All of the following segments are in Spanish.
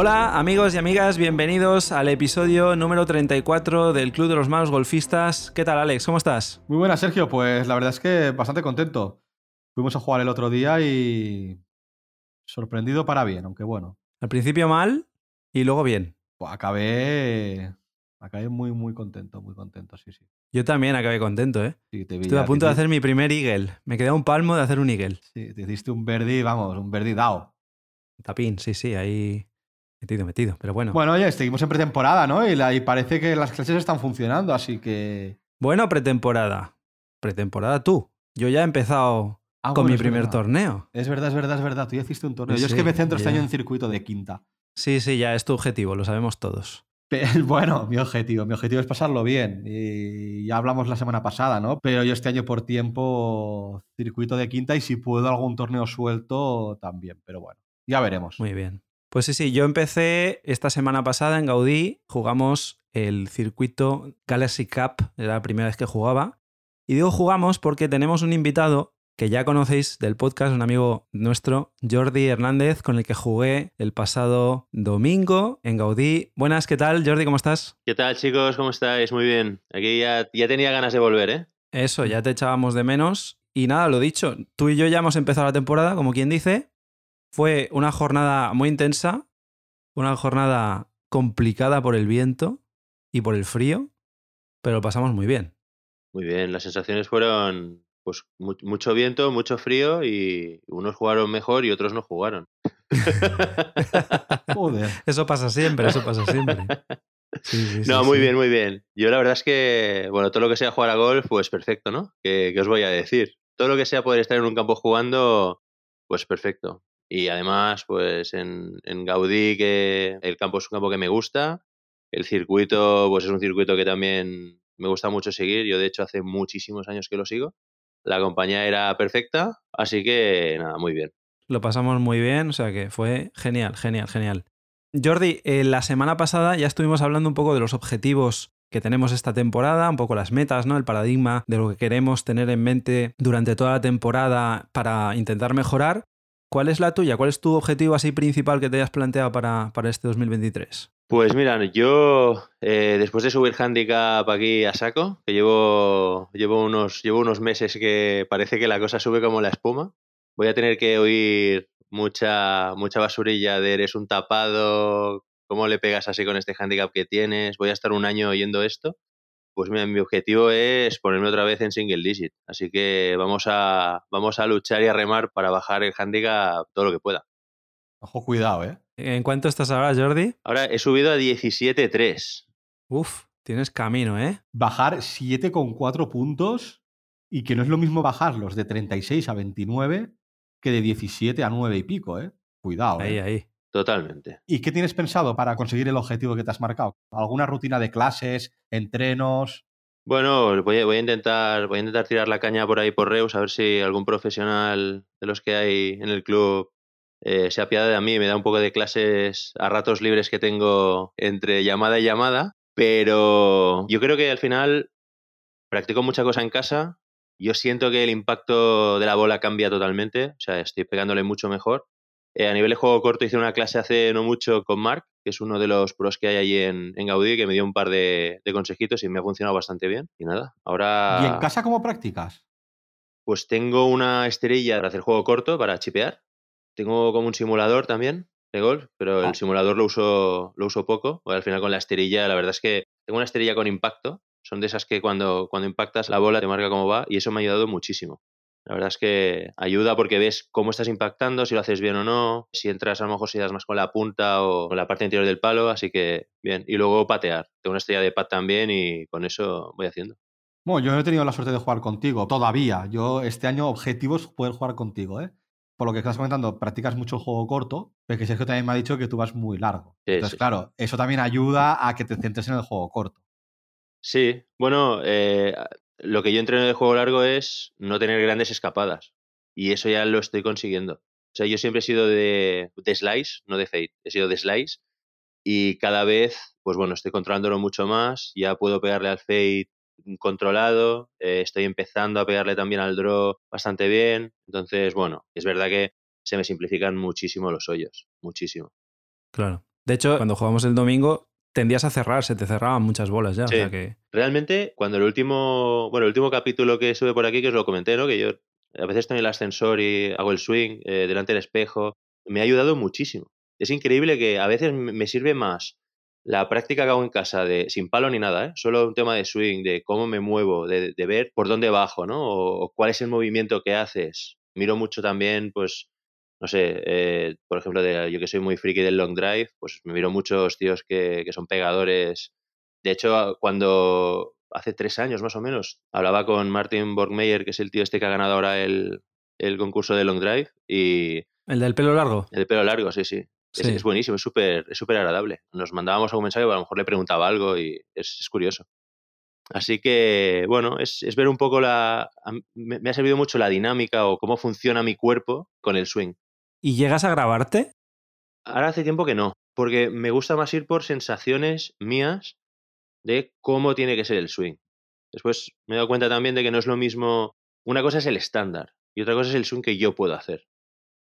Hola amigos y amigas, bienvenidos al episodio número 34 del Club de los Malos Golfistas. ¿Qué tal Alex? ¿Cómo estás? Muy buena Sergio, pues la verdad es que bastante contento. Fuimos a jugar el otro día y sorprendido para bien, aunque bueno. Al principio mal y luego bien. Pues acabé acabé muy muy contento, muy contento, sí, sí. Yo también acabé contento, ¿eh? Sí, te vi Estuve a punto de hacer mi primer eagle. Me quedaba un palmo de hacer un eagle. Sí, te hiciste un verdi, vamos, un verdi dao. Tapín, sí, sí, ahí metido, metido. Pero bueno. Bueno, oye, seguimos en pretemporada, ¿no? Y, la- y parece que las clases están funcionando, así que... Bueno, pretemporada. Pretemporada tú. Yo ya he empezado Ah, con bueno, mi primer verdad. torneo. Es verdad, es verdad, es verdad. Tú ya hiciste un torneo. Sí, Yo es que me centro este año en circuito de quinta. Sí, sí, ya es tu objetivo, lo sabemos todos. Bueno, mi objetivo, mi objetivo es pasarlo bien. Y ya hablamos la semana pasada, ¿no? Pero yo este año por tiempo circuito de quinta y si puedo algún torneo suelto también. Pero bueno, ya veremos. Muy bien. Pues sí, sí, yo empecé esta semana pasada en Gaudí, jugamos el circuito Galaxy Cup, era la primera vez que jugaba. Y digo jugamos porque tenemos un invitado que ya conocéis del podcast, un amigo nuestro, Jordi Hernández, con el que jugué el pasado domingo en Gaudí. Buenas, ¿qué tal? Jordi, ¿cómo estás? ¿Qué tal, chicos? ¿Cómo estáis? Muy bien. Aquí ya, ya tenía ganas de volver, ¿eh? Eso, ya te echábamos de menos. Y nada, lo dicho, tú y yo ya hemos empezado la temporada, como quien dice. Fue una jornada muy intensa, una jornada complicada por el viento y por el frío, pero lo pasamos muy bien. Muy bien. Las sensaciones fueron, pues, mu- mucho viento, mucho frío y unos jugaron mejor y otros no jugaron. Joder. Eso pasa siempre, eso pasa siempre. Sí, sí, sí, no, muy sí. bien, muy bien. Yo la verdad es que, bueno, todo lo que sea jugar a golf, pues perfecto, ¿no? ¿Qué, qué os voy a decir? Todo lo que sea poder estar en un campo jugando, pues perfecto. Y además, pues en, en Gaudí, que el campo es un campo que me gusta, el circuito, pues es un circuito que también me gusta mucho seguir. Yo, de hecho, hace muchísimos años que lo sigo. La compañía era perfecta, así que nada, muy bien. Lo pasamos muy bien, o sea que fue genial, genial, genial. Jordi, eh, la semana pasada ya estuvimos hablando un poco de los objetivos que tenemos esta temporada, un poco las metas, ¿no? El paradigma de lo que queremos tener en mente durante toda la temporada para intentar mejorar. ¿Cuál es la tuya? ¿Cuál es tu objetivo así principal que te hayas planteado para, para este 2023? Pues mira, yo eh, después de subir handicap aquí a saco, que llevo, llevo, unos, llevo unos meses que parece que la cosa sube como la espuma, voy a tener que oír mucha, mucha basurilla de eres un tapado, cómo le pegas así con este handicap que tienes, voy a estar un año oyendo esto. Pues mira, mi objetivo es ponerme otra vez en single digit, así que vamos a, vamos a luchar y a remar para bajar el handicap todo lo que pueda. Ojo, cuidado, ¿eh? ¿En cuánto estás ahora, Jordi? Ahora he subido a 17.3. Uf, tienes camino, ¿eh? Bajar 7,4 puntos y que no es lo mismo bajarlos de 36 a 29 que de 17 a 9 y pico, ¿eh? Cuidado, Ahí, ¿eh? ahí. Totalmente. ¿Y qué tienes pensado para conseguir el objetivo que te has marcado? ¿Alguna rutina de clases, entrenos? Bueno, voy a, voy a intentar voy a intentar tirar la caña por ahí por Reus a ver si algún profesional de los que hay en el club eh, se apiada de mí y me da un poco de clases a ratos libres que tengo entre llamada y llamada. Pero yo creo que al final practico mucha cosa en casa. Yo siento que el impacto de la bola cambia totalmente. O sea, estoy pegándole mucho mejor. Eh, a nivel de juego corto hice una clase hace no mucho con Mark, que es uno de los pros que hay allí en, en Gaudí, que me dio un par de, de consejitos y me ha funcionado bastante bien. Y nada, ahora ¿Y en casa cómo practicas? pues tengo una esterilla para hacer juego corto, para chipear. Tengo como un simulador también de golf, pero Ah. el simulador lo uso, lo uso poco. al final con la esterilla, la verdad es que tengo una esterilla con impacto. Son de esas que cuando, cuando impactas la bola te marca cómo va y eso me ha ayudado muchísimo. La verdad es que ayuda porque ves cómo estás impactando, si lo haces bien o no, si entras a lo mejor si das más con la punta o con la parte interior del palo, así que bien. Y luego patear. Tengo una estrella de pat también y con eso voy haciendo. Bueno, yo no he tenido la suerte de jugar contigo todavía. Yo este año objetivo es poder jugar contigo, ¿eh? Por lo que estás comentando, practicas mucho el juego corto, pero que Sergio también me ha dicho que tú vas muy largo. Sí, Entonces, sí. claro, eso también ayuda a que te centres en el juego corto. Sí, bueno, eh, lo que yo entreno de juego largo es no tener grandes escapadas. Y eso ya lo estoy consiguiendo. O sea, yo siempre he sido de, de slice, no de fade. He sido de slice. Y cada vez, pues bueno, estoy controlándolo mucho más. Ya puedo pegarle al fade controlado. eh, estoy empezando a pegarle también al draw bastante bien. Entonces, bueno, es verdad que se me simplifican muchísimo los hoyos. Muchísimo. Claro. De hecho, cuando jugamos el domingo, tendías a cerrar, se te cerraban muchas bolas ya. o Sí. sea que... Realmente, cuando el último, bueno, el último capítulo que sube por aquí, que os lo comenté, ¿no? Que yo a veces estoy en el ascensor y hago el swing eh, delante del espejo, me ha ayudado muchísimo. Es increíble que a veces me me sirve más la práctica que hago en casa de sin palo ni nada, ¿eh? solo un tema de swing, de cómo me muevo, de, de ver por dónde bajo, ¿no? O, o cuál es el movimiento que haces. Miro mucho también, pues, no sé, eh, por ejemplo, de, yo que soy muy friki del long drive, pues me miro muchos tíos que, que son pegadores. De hecho, cuando hace tres años más o menos, hablaba con Martin Borgmeyer, que es el tío este que ha ganado ahora el, el concurso de long drive, y El del pelo largo. el de pelo largo, sí, sí. Es, Sí. es buenísimo, es súper es súper agradable. Nos mandábamos algún mensaje, a lo mejor le preguntaba algo y es, es curioso. Así que, bueno, es, es ver un poco la... me ha servido mucho la dinámica o cómo funciona mi cuerpo con el swing. ¿Y llegas a grabarte? Ahora hace tiempo que no, porque me gusta más ir por sensaciones mías de cómo tiene que ser el swing. Después me he dado cuenta también de que no es lo mismo... Una cosa es el estándar y otra cosa es el swing que yo puedo hacer.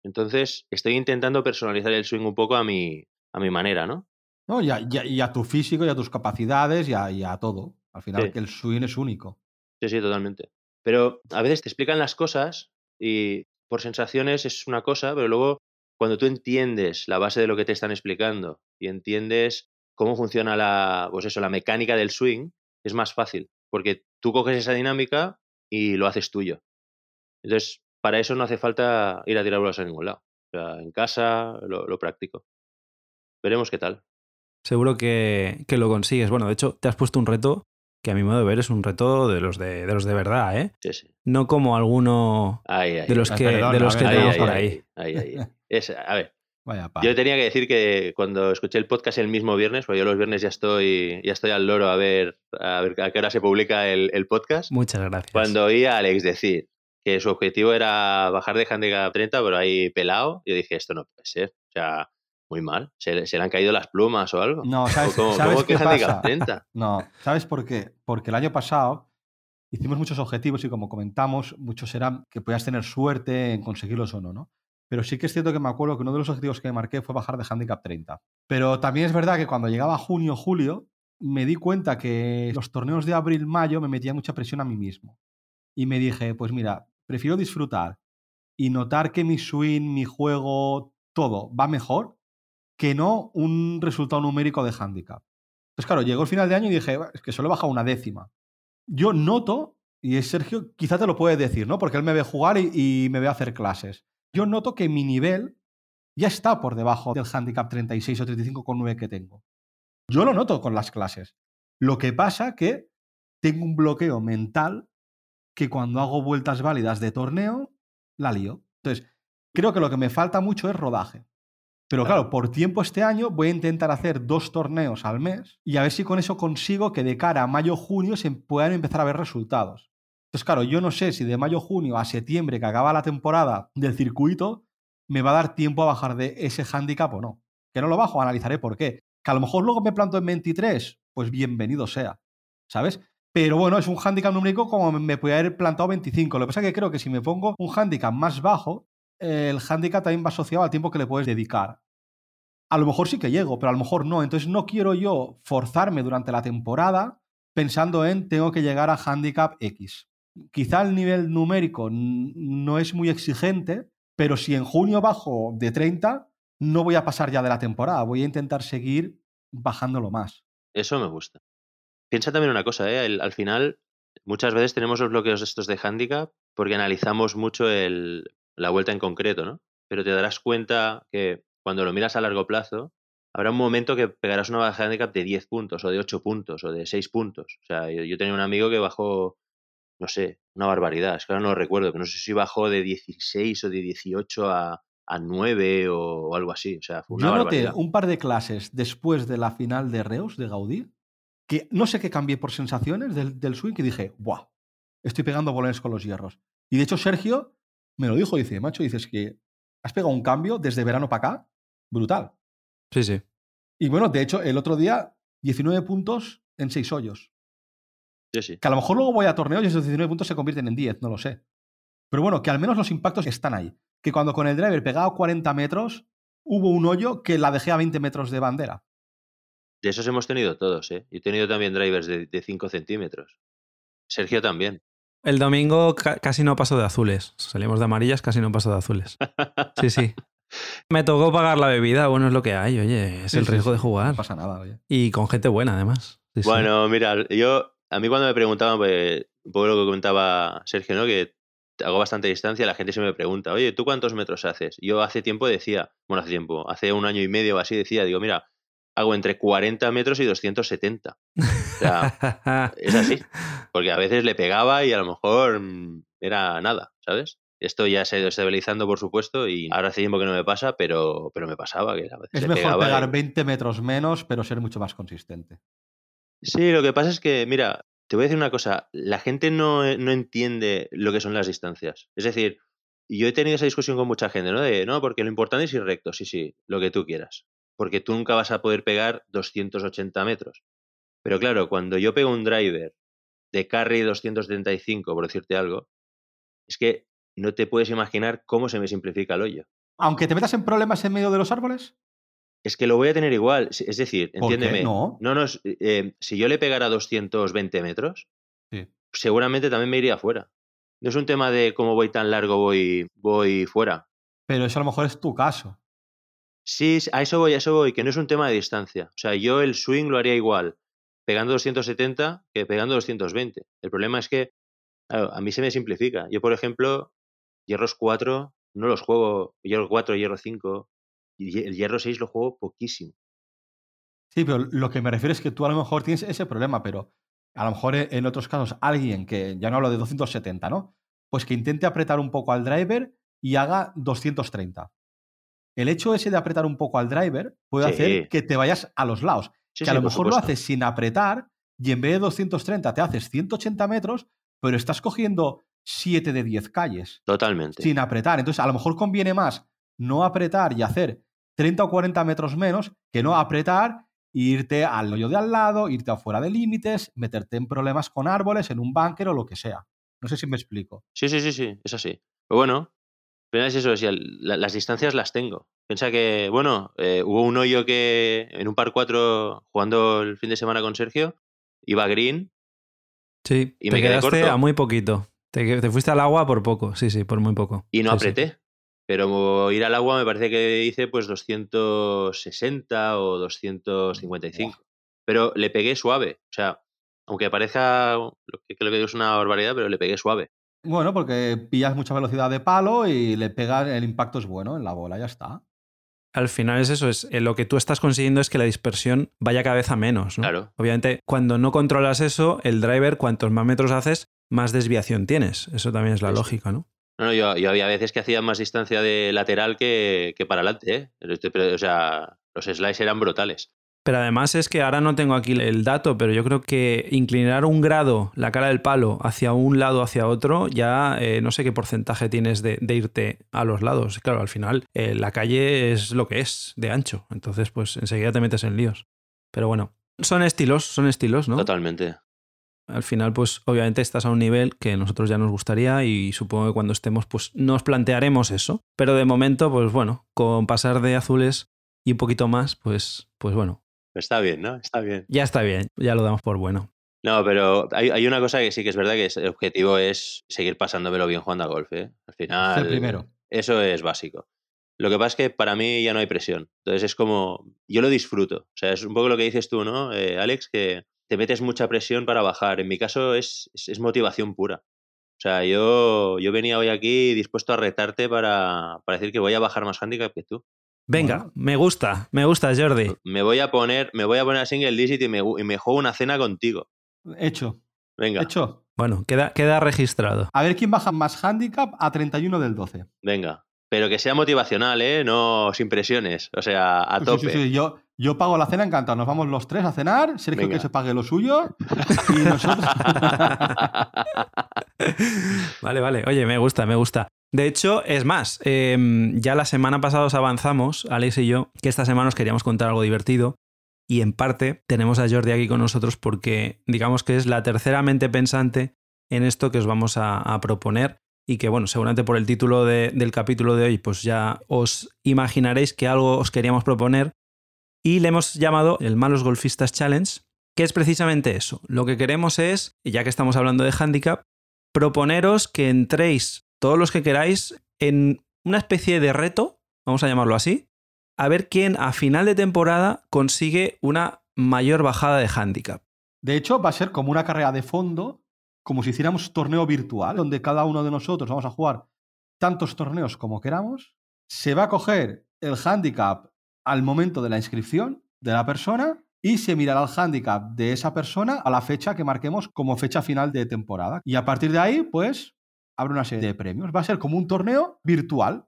Entonces, estoy intentando personalizar el swing un poco a mi, a mi manera, ¿no? ¿no? Y, a, y a- y a tu físico, y a tus capacidades, y a, y a todo. Al final, Sí. que el swing es único. Sí, sí, totalmente. Pero a veces te explican las cosas y por sensaciones es una cosa, pero luego cuando tú entiendes la base de lo que te están explicando y entiendes cómo funciona la, pues eso, la mecánica del swing, es más fácil, porque tú coges esa dinámica y lo haces tuyo. Entonces, para eso no hace falta ir a tirar bolas a ningún lado. O sea, en casa lo, lo practico. Veremos qué tal. Seguro que, que lo consigues. Bueno, de hecho, te has puesto un reto que a mi modo de ver es un reto de los de, de los de verdad, ¿eh? Sí, sí. No como alguno Ahí, ahí. de los que, perdona, de los que tenemos por ahí. Es- a ver, Vaya pa. Yo tenía que decir que cuando escuché el podcast el mismo viernes, porque yo los viernes ya estoy, ya estoy al loro a ver a, ver a qué hora se publica el, el podcast, Muchas gracias. cuando oí a Alex decir que su objetivo era bajar de handicap 30, pero ahí pelado, yo dije, esto no puede ser. O sea, muy mal. ¿Se, le- se le han caído las plumas o algo? No, ¿sabes, ¿Cómo, ¿sabes cómo qué pasa? 30? No, ¿sabes por qué? Porque el año pasado hicimos muchos objetivos y como comentamos, muchos eran que podías tener suerte en conseguirlos o no, ¿no? Pero sí que es cierto que me acuerdo que uno de los objetivos que me marqué fue bajar de handicap 30. Pero también es verdad que cuando llegaba junio, julio, me di cuenta que los torneos de abril, mayo me metía mucha presión a mí mismo. Y me dije, pues mira, prefiero disfrutar y notar que mi swing, mi juego, todo va mejor que no un resultado numérico de handicap. Entonces, claro, llegó el final de año y dije, "Bah, es que solo he bajado una décima. Yo noto, y Sergio, quizá te lo puede decir, ¿no? Porque él me ve jugar y, y me ve hacer clases. Yo noto que mi nivel ya está por debajo del handicap 36 o 35,9 que tengo. Yo lo noto con las clases. Lo que pasa que tengo un bloqueo mental que cuando hago vueltas válidas de torneo, la lío. Entonces, creo que lo que me falta mucho es rodaje. Pero Claro. claro, por tiempo este año voy a intentar hacer dos torneos al mes y a ver si con eso consigo que de cara a mayo-junio se puedan empezar a ver resultados. Entonces, claro, yo no sé si de mayo-junio a septiembre, que acaba la temporada del circuito, me va a dar tiempo a bajar de ese handicap o no. Que no lo bajo, analizaré por qué. Que a lo mejor luego me planto en 23, pues bienvenido sea, ¿sabes? Pero bueno, es un handicap numérico como me podía haber plantado 25. Lo que pasa es que creo que si me pongo un handicap más bajo, el handicap también va asociado al tiempo que le puedes dedicar. A lo mejor sí que llego, pero a lo mejor no. Entonces no quiero yo forzarme durante la temporada pensando en tengo que llegar a handicap X. Quizá el nivel numérico no es muy exigente, pero si en junio bajo de 30, no voy a pasar ya de la temporada. Voy a intentar seguir bajándolo más. Eso me gusta. Piensa también una cosa, ¿eh? Al final, muchas veces tenemos los bloqueos estos de handicap porque analizamos mucho el- la vuelta en concreto, ¿no? Pero te darás cuenta que cuando lo miras a largo plazo, habrá un momento que pegarás una baja de handicap de 10 puntos, o de 8 puntos, o de 6 puntos. O sea, yo, yo tenía un amigo que bajó, no sé, una barbaridad, es que ahora no lo recuerdo, pero no sé si bajó de 16 o de 18 a, a 9 o, o algo así. O sea, fue una Yo noté un par de clases después de la final de Reus, de Gaudí, que no sé qué cambié por sensaciones del, del swing y dije, ¡buah! Estoy pegando bolones con los hierros. Y de hecho, Sergio me lo dijo, dice, macho, dices que has pegado un cambio desde verano para acá, brutal. Sí, sí. Y bueno, de hecho, el otro día, 19 puntos en 6 hoyos. Sí, sí. Que a lo mejor luego voy a torneos y esos 19 puntos se convierten en 10, no lo sé. Pero bueno, que al menos los impactos están ahí. Que cuando con el driver pegaba 40 metros, hubo un hoyo que la dejé a 20 metros de bandera. De esos hemos tenido todos, ¿eh? Y he tenido también drivers de, de 5 centímetros. Sergio también. El domingo ca- casi no paso de azules. Salimos de amarillas, casi no paso de azules. Sí, sí. Me tocó pagar la bebida, bueno, es lo que hay, oye, es el sí, riesgo sí, de jugar. No pasa nada, oye. Y con gente buena, además. Sí. Bueno, mira, yo, a mí cuando me preguntaban, pues, un poco lo que comentaba Sergio, ¿no? Que hago bastante distancia, la gente se me pregunta, oye, ¿tú cuántos metros haces? Yo hace tiempo decía, bueno, hace tiempo, hace un año y medio o así decía, digo, mira, hago entre 40 metros y 270. O sea, es así. Porque a veces le pegaba y a lo mejor mm, era nada, ¿sabes? Esto ya se ha ido estabilizando, por supuesto, y ahora hace tiempo que no me pasa, pero, pero me pasaba, que a veces Es le mejor pegaba pegar y- 20 metros menos, pero ser mucho más consistente. Sí, lo que pasa es que, mira, te voy a decir una cosa, la gente no, eh, no entiende lo que son las distancias. Es decir, yo he tenido esa discusión con mucha gente, ¿no? De, no, porque lo importante es ir recto, sí, sí, lo que tú quieras. Porque tú nunca vas a poder pegar 280 metros. Pero claro, cuando yo pego un driver de carry 275, por decirte algo, es que no te puedes imaginar cómo se me simplifica el hoyo. Aunque te metas en problemas en medio de los árboles, Es que lo voy a tener igual. Es decir, ¿Por qué? entiéndeme. No. no, no, es- eh, si yo le pegara 220 metros, Sí. seguramente también me iría fuera. No es un tema de cómo voy tan largo, voy, voy fuera. pero eso a lo mejor es tu caso. Sí, a eso voy, a eso voy, que no es un tema de distancia. O sea, yo el swing lo haría igual pegando 270 que pegando 220. El problema es que, a mí se me simplifica. Yo, por ejemplo, hierros 4 no los juego, hierro 4, hierro 5, y el hierro 6 lo juego poquísimo. Sí, pero lo que me refiero es que tú a lo mejor tienes ese problema, pero a lo mejor e- en otros casos alguien que, ya no hablo de 270, ¿no? Pues que intente apretar un poco al driver y haga 230. El hecho ese de apretar un poco al driver puede Sí. hacer que te vayas a los lados. Sí, que a sí, lo mejor lo haces sin apretar y en vez de 230 te haces 180 metros, pero estás cogiendo 7 de 10 calles Totalmente. sin apretar. Entonces, a lo mejor conviene más no apretar y hacer 30 o 40 metros menos que no apretar e irte al hoyo de al lado, irte afuera de límites, meterte en problemas con árboles, en un búnker o lo que sea. No sé si me explico. Sí, sí, sí, sí, es así. Pero bueno, pero es eso, es ya, la- las distancias las tengo. Piensa que, bueno, eh, hubo un hoyo que en un par 4 jugando el fin de semana con Sergio, iba green Sí, Y te me quedé quedaste corto. a muy poquito. Te, te fuiste al agua por poco, sí, sí, por muy poco. y no Sí, sí. apreté. Pero ir al agua me parece que hice pues 260 o 255. Pero le pegué suave. O sea, aunque parezca lo que, lo que digo es una barbaridad, pero le pegué suave. Bueno, porque pillas mucha velocidad de palo y le pegas, el impacto es bueno en la bola, ya está. Al final es eso, es eh, lo que tú estás consiguiendo es que la dispersión vaya cada vez a menos, ¿no? Claro. Obviamente, cuando no controlas eso, el driver, cuantos más metros haces, más desviación tienes. Eso también es la Sí, lógica, ¿no? No, no, yo, yo había veces que hacía más distancia de lateral que, que para adelante, ¿eh? Este- o sea, los slides eran brutales. Pero además es que ahora no tengo aquí el dato, pero yo creo que inclinar un grado la cara del palo hacia un lado hacia otro, ya eh, no sé qué porcentaje tienes de, de irte a los lados. Claro, al final eh, la calle es lo que es, de ancho. Entonces, pues enseguida te metes en líos. Pero bueno, son estilos, son estilos, ¿no? Totalmente. Al final, pues obviamente estás a un nivel que a nosotros ya nos gustaría y supongo que cuando estemos, pues nos plantearemos eso. Pero de momento, pues bueno, con pasar de azules y un poquito más, pues, pues bueno, Está bien, ¿no? Está bien. ya está bien, ya lo damos por bueno. No, pero hay, hay una cosa que sí que es verdad que es- el objetivo es seguir pasándomelo bien jugando a golf, ¿eh? Al final. el primero. Eso es básico. Lo que pasa es que para mí ya no hay presión. Entonces es como. Yo lo disfruto. O sea, es un poco lo que dices tú, ¿no, eh, Alex? Que te metes mucha presión para bajar. En mi caso es, es, es motivación pura. O sea, yo, yo venía hoy aquí dispuesto a retarte para, para decir que voy a bajar más handicap que tú. Venga, Bueno. me gusta, me gusta, Jordi. Me voy a poner, me voy a poner a single digit y me, y me juego una cena contigo. Hecho, Venga, hecho. Bueno, queda, queda registrado. A ver quién baja más handicap a 31 del 12. venga. Pero que sea motivacional, ¿eh? No sin presiones. O sea, a Sí, tope. sí, sí, Yo, yo pago la cena encantado. Nos vamos los tres a cenar. Sergio Venga. que se pague lo suyo. Y nosotros. Vale, vale. Oye, me gusta, me gusta. De hecho, es más, eh, ya la semana pasada os avanzamos, Alex y yo, que esta semana os queríamos contar algo divertido. Y en parte tenemos a Jordi aquí con nosotros porque digamos que es la tercera mente pensante en esto que os vamos a, a proponer. y que, bueno, seguramente por el título del capítulo de hoy, pues ya os imaginaréis que algo os queríamos proponer. Y le hemos llamado el Malos Golfistas Challenge, que es precisamente eso. Lo que queremos es, ya que estamos hablando de handicap, proponeros que entréis todos los que queráis en una especie de reto, vamos a llamarlo así, a ver quién a final de temporada consigue una mayor bajada de handicap. De hecho, va a ser como una carrera de fondo, como si hiciéramos torneo virtual, donde cada uno de nosotros vamos a jugar tantos torneos como queramos. Se va a coger el handicap al momento de la inscripción de la persona y se mirará el handicap de esa persona a la fecha que marquemos como fecha final de temporada. Y a partir de ahí, pues, habrá una serie de premios. Va a ser como un torneo virtual.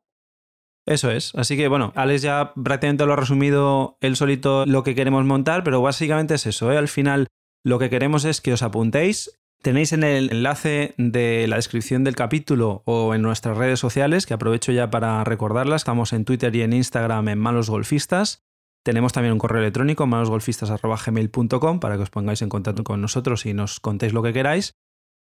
Eso es. Así que bueno, Alex ya prácticamente lo ha resumido él solito lo que queremos montar, pero básicamente es eso. ¿eh? Al final lo que queremos es que os apuntéis. Tenéis en el enlace de la descripción del capítulo o en nuestras redes sociales, que aprovecho ya para recordarlas. Estamos en Twitter y en Instagram en Malos Golfistas. Tenemos también un correo electrónico, malosgolfistas.gmail.com, para que os pongáis en contacto con nosotros y nos contéis lo que queráis.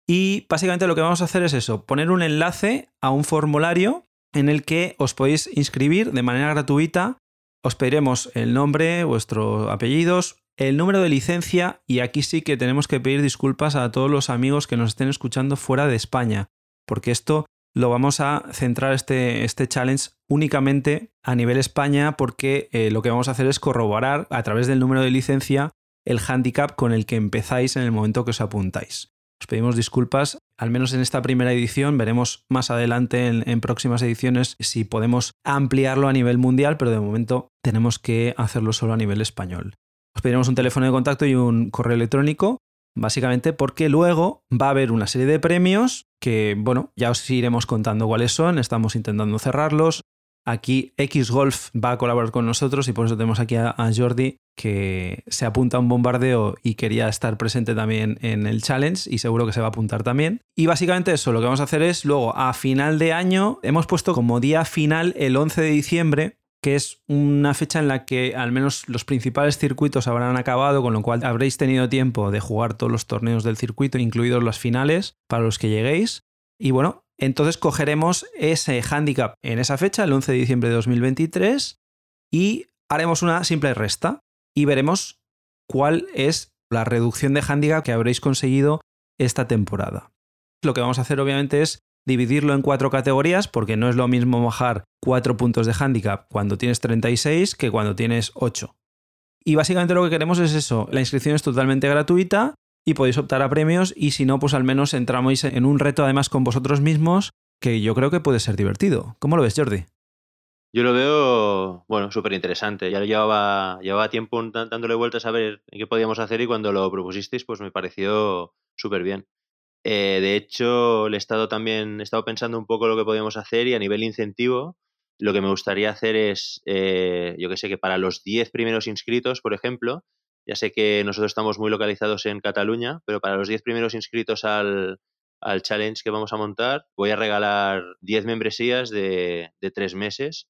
Y básicamente lo que vamos a hacer es eso, poner un enlace a un formulario en el que os podéis inscribir de manera gratuita. Os pediremos el nombre, vuestros apellidos, el número de licencia y aquí sí que tenemos que pedir disculpas a todos los amigos que nos estén escuchando fuera de España, porque esto lo vamos a centrar este, este challenge únicamente a nivel España porque eh, lo que vamos a hacer es corroborar a través del número de licencia el handicap con el que empezáis en el momento que os apuntáis. Os pedimos disculpas, al menos en esta primera edición, veremos más adelante en, próximas ediciones si podemos ampliarlo a nivel mundial, pero de momento tenemos que hacerlo solo a nivel español. Os pediremos un teléfono de contacto y un correo electrónico, básicamente porque luego va a haber una serie de premios que, bueno, ya os iremos contando cuáles son, estamos intentando cerrarlos, Aquí Xgolf va a colaborar con nosotros y por eso tenemos aquí a, Jordi que se apunta a un bombardeo y quería estar presente también en el challenge y seguro que se va a apuntar también. Y básicamente eso, lo que vamos a hacer es luego a final de año hemos puesto como día final el 11 de diciembre que es una fecha en la que al menos los principales circuitos habrán acabado, con lo cual habréis tenido tiempo de jugar todos los torneos del circuito, incluidos las finales, para los que lleguéis. Y bueno, entonces cogeremos ese handicap en esa fecha, el 11 de diciembre de 2023, y haremos una simple resta y veremos cuál es la reducción de handicap que habréis conseguido esta temporada. Lo que vamos a hacer obviamente es dividirlo en cuatro categorías porque no es lo mismo bajar cuatro puntos de handicap cuando tienes 36 que cuando tienes 8. Y básicamente lo que queremos es eso, la inscripción es totalmente gratuita y podéis optar a premios y si no, pues al menos entramos en un reto además con vosotros mismos que yo creo que puede ser divertido. ¿Cómo lo ves, Jordi? Yo lo veo, bueno, súper interesante. Ya llevaba, llevaba tiempo dándole vueltas a ver qué podíamos hacer y cuando lo propusisteis, pues me pareció súper bien. Eh, de hecho, he estado también, he estado pensando un poco lo que podíamos hacer y a nivel incentivo, lo que me gustaría hacer es, eh, yo que sé, que para los 10 primeros inscritos, por ejemplo, ya sé que nosotros estamos muy localizados en Cataluña, pero para los 10 primeros inscritos al, challenge que vamos a montar, voy a regalar 10 membresías de, de 3 meses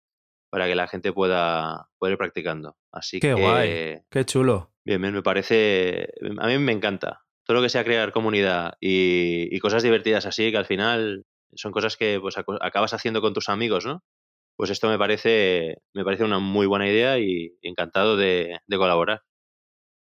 para que la gente pueda, ir practicando. Así qué guay, qué chulo. Bien, me parece, a mí me encanta. Todo lo que sea crear comunidad y, cosas divertidas así, que al final son cosas que pues, acabas haciendo con tus amigos, ¿no? Pues esto me parece, me parece una muy buena idea y encantado de colaborar.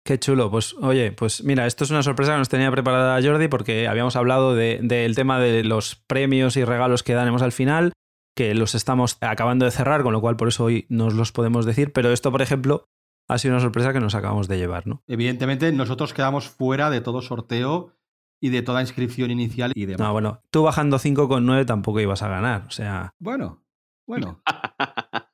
Qué chulo. Pues oye, pues mira, esto es una sorpresa que nos tenía preparada Jordi porque habíamos hablado del tema de los premios y regalos que daremos al final, que los estamos acabando de cerrar, con lo cual por eso hoy nos los podemos decir, pero esto, por ejemplo, ha sido una sorpresa que nos acabamos de llevar, ¿no? Evidentemente, nosotros quedamos fuera de todo sorteo y de toda inscripción inicial y demás. No, bueno, tú bajando 5,9 tampoco ibas a ganar, o sea... Bueno, bueno.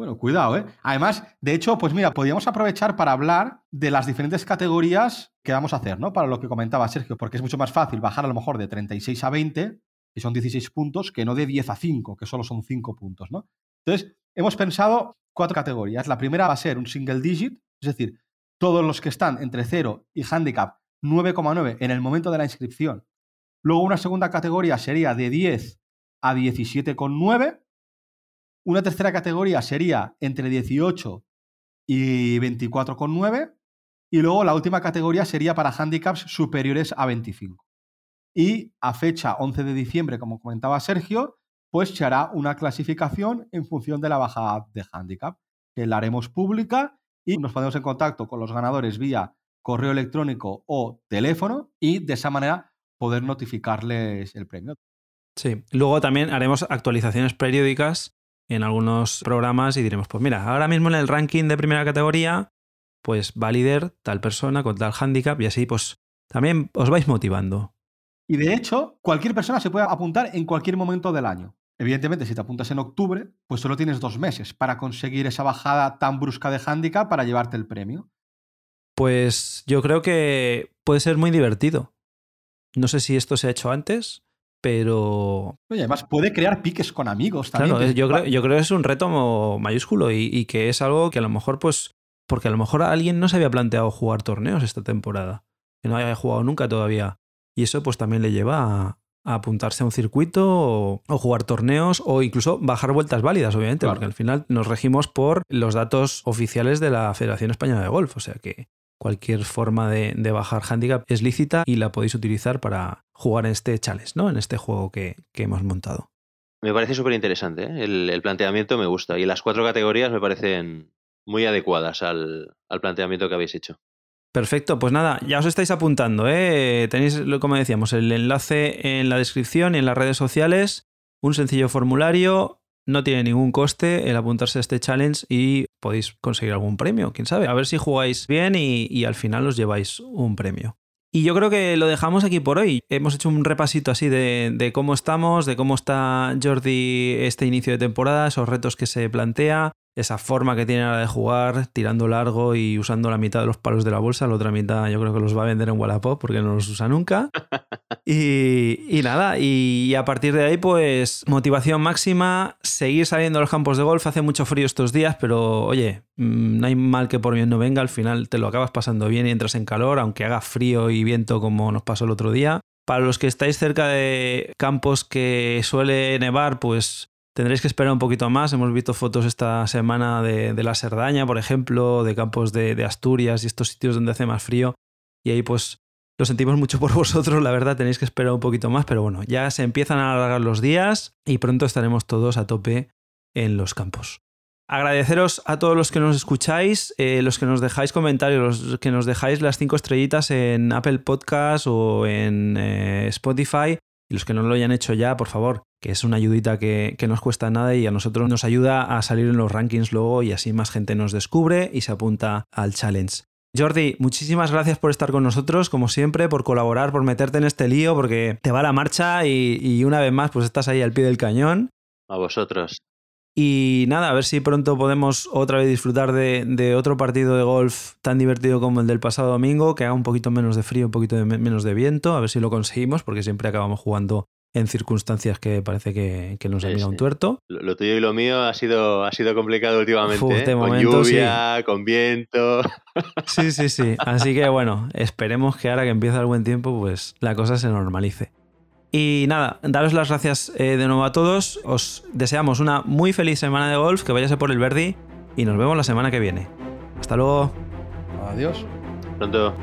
Bueno, cuidado, ¿eh? Además, de hecho, pues mira, podríamos aprovechar para hablar de las diferentes categorías que vamos a hacer, ¿no? Para lo que comentaba Sergio, porque es mucho más fácil bajar a lo mejor de 36 a 20, son 16 puntos, que no de 10 a 5, que solo son 5 puntos, ¿no? Entonces, hemos pensado cuatro categorías. La primera va a ser un single digit, es decir, todos los que están entre 0 y handicap 9,9 en el momento de la inscripción. Luego una segunda categoría sería de 10 a 17,9 una tercera categoría sería entre 18 y 24,9. Y luego la última categoría sería para handicaps superiores a 25. Y a fecha 11 de diciembre, como comentaba Sergio, pues se hará una clasificación en función de la bajada de handicap, que la haremos pública y nos ponemos en contacto con los ganadores vía correo electrónico o teléfono y de esa manera poder notificarles el premio. Sí, luego también haremos actualizaciones periódicas en algunos programas y diremos, pues mira, ahora mismo en el ranking de primera categoría, pues va líder tal persona con tal handicap y así pues también os vais motivando. Y de hecho, cualquier persona se puede apuntar en cualquier momento del año. Evidentemente, si te apuntas en octubre, pues solo tienes dos meses para conseguir esa bajada tan brusca de handicap para llevarte el premio. Pues yo creo que puede ser muy divertido. No sé si esto se ha hecho antes, pero... Oye, además puede crear piques con amigos también. Claro, yo creo, yo creo que es un reto mayúsculo y, y, que es algo que a lo mejor, pues, porque a lo mejor alguien no se había planteado jugar torneos esta temporada, que no había jugado nunca todavía. Y eso pues también le lleva a, apuntarse a un circuito o, jugar torneos o incluso bajar vueltas válidas, obviamente, porque al final nos regimos por los datos oficiales de la Federación Española de Golf. O sea que cualquier forma de, bajar handicap es lícita y la podéis utilizar para jugar en este challenge, ¿no? En este juego que, hemos montado. Me parece súper interesante, ¿eh? el, planteamiento me gusta y las cuatro categorías me parecen muy adecuadas al planteamiento que habéis hecho. Perfecto, pues nada, ya os estáis apuntando, ¿eh? Tenéis, como decíamos, el enlace en la descripción y en las redes sociales, un sencillo formulario, no tiene ningún coste el apuntarse a este challenge y podéis conseguir algún premio, quién sabe, a ver si jugáis bien y, al final os lleváis un premio. Y yo creo que lo dejamos aquí por hoy. Hemos hecho un repasito así de, de, cómo estamos, de cómo está Jordi este inicio de temporada, esos retos que se plantea, esa forma que tiene ahora de jugar, tirando largo y usando la mitad de los palos de la bolsa, la otra mitad yo creo que los va a vender en Wallapop porque no los usa nunca. Y, nada, y a partir de ahí pues motivación máxima, seguir saliendo a los campos de golf, hace mucho frío estos días, pero oye, mm, no hay mal que por bien no venga, al final te lo acabas pasando bien y entras en calor, aunque haga frío y viento como nos pasó el otro día. Para los que estáis cerca de campos que suele nevar, pues Tendréis que esperar un poquito más. Hemos visto fotos esta semana de, la Serdaña, por ejemplo, de campos de, Asturias y estos sitios donde hace más frío. Y ahí pues lo sentimos mucho por vosotros, la verdad, tenéis que esperar un poquito más, pero bueno, ya se empiezan a alargar los días y pronto estaremos todos a tope en los campos. Agradeceros a todos los que nos escucháis, eh, los que nos dejáis comentarios, los que nos dejáis las cinco estrellitas en Apple Podcast o en eh, Spotify. Y los que no lo hayan hecho ya, por favor, que es una ayudita que, que nos cuesta nada y a nosotros nos ayuda a salir en los rankings luego y así más gente nos descubre y se apunta al challenge. Jordi, muchísimas gracias por estar con nosotros, como siempre, por colaborar, por meterte en este lío, porque te va la marcha y, y una vez más, pues estás ahí al pie del cañón. A vosotros. Y nada, a ver si pronto podemos otra vez disfrutar de, otro partido de golf tan divertido como el del pasado domingo, que haga un poquito menos de frío, un poquito menos de viento, a ver si lo conseguimos, porque siempre acabamos jugando en circunstancias que parece que, nos ha un tuerto. Lo, tuyo y lo mío ha sido, ha sido complicado últimamente. ¿eh? con lluvia, con viento. Sí, sí, sí. Así que bueno, esperemos que ahora que empieza el buen tiempo, pues la cosa se normalice. Y nada, daros las gracias eh, de nuevo a todos. Os deseamos una muy feliz semana de golf, que vayase por el Verdi y nos vemos la semana que viene. Hasta luego. Adiós. Pronto.